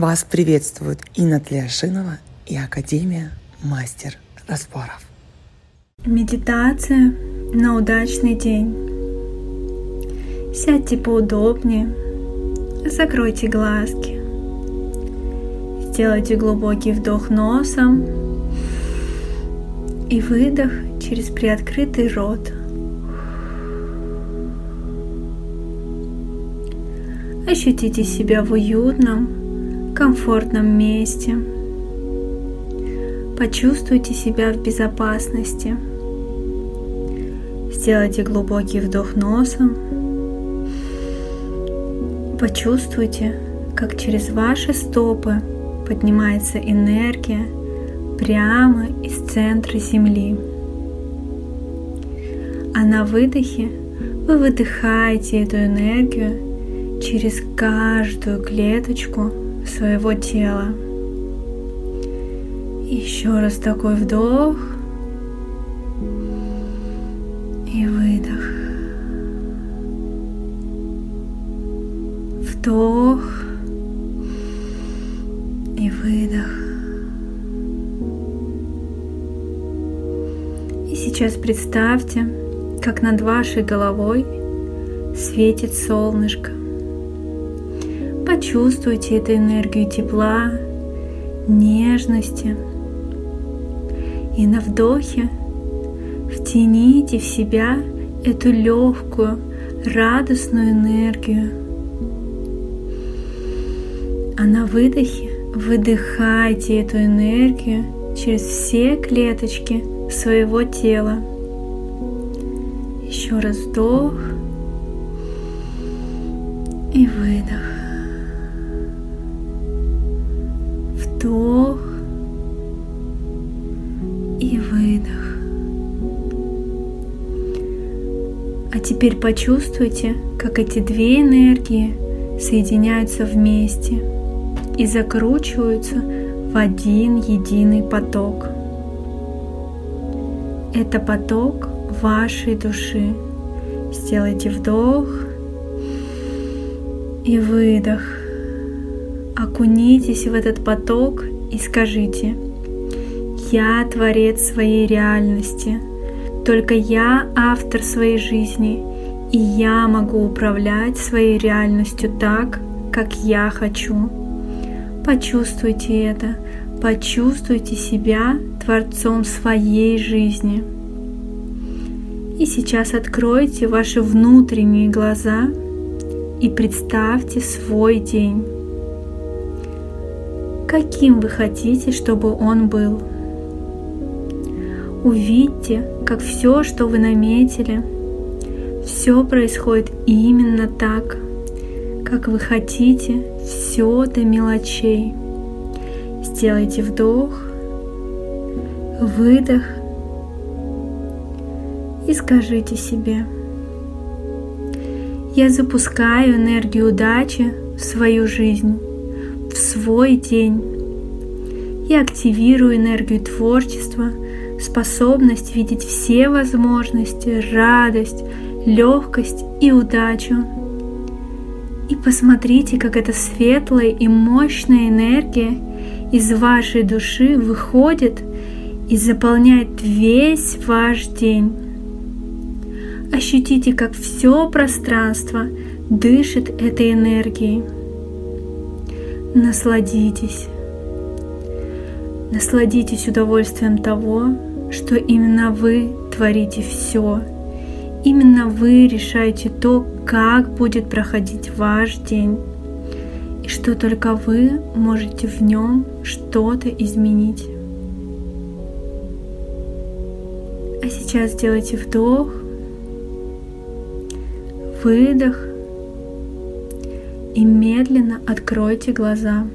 Вас приветствуют Инна Тлешинова и Академия Мастер Разборов. Медитация на удачный день. Сядьте поудобнее, закройте глазки. Сделайте глубокий вдох носом и выдох через приоткрытый рот. Ощутите себя в уютном, комфортном месте. Почувствуйте себя в безопасности. Сделайте глубокий вдох носом. Почувствуйте, как через ваши стопы поднимается энергия прямо из центра Земли. А на выдохе вы выдыхаете эту энергию через каждую клеточку своего тела. Еще раз такой вдох и выдох. Вдох и выдох. И сейчас представьте, как над вашей головой светит солнышко. Почувствуйте эту энергию тепла, нежности. И на вдохе втяните в себя эту легкую, радостную энергию. А на выдохе выдыхайте эту энергию через все клеточки своего тела. Еще раз вдох и выдох. Вдох и выдох. А теперь почувствуйте, как эти две энергии соединяются вместе и закручиваются в один единый поток. Это поток вашей души. Сделайте вдох и выдох окунитесь в этот поток и скажите, я творец своей реальности, только я автор своей жизни, и я могу управлять своей реальностью так, как я хочу. Почувствуйте это, почувствуйте себя творцом своей жизни. И сейчас откройте ваши внутренние глаза и представьте свой день каким вы хотите, чтобы он был. Увидьте, как все, что вы наметили, все происходит именно так, как вы хотите, все до мелочей. Сделайте вдох, выдох и скажите себе, я запускаю энергию удачи в свою жизнь свой день. Я активирую энергию творчества, способность видеть все возможности, радость, легкость и удачу. И посмотрите, как эта светлая и мощная энергия из вашей души выходит и заполняет весь ваш день. Ощутите, как все пространство дышит этой энергией. Насладитесь. Насладитесь удовольствием того, что именно вы творите все. Именно вы решаете то, как будет проходить ваш день. И что только вы можете в нем что-то изменить. А сейчас сделайте вдох, выдох и медленно откройте глаза.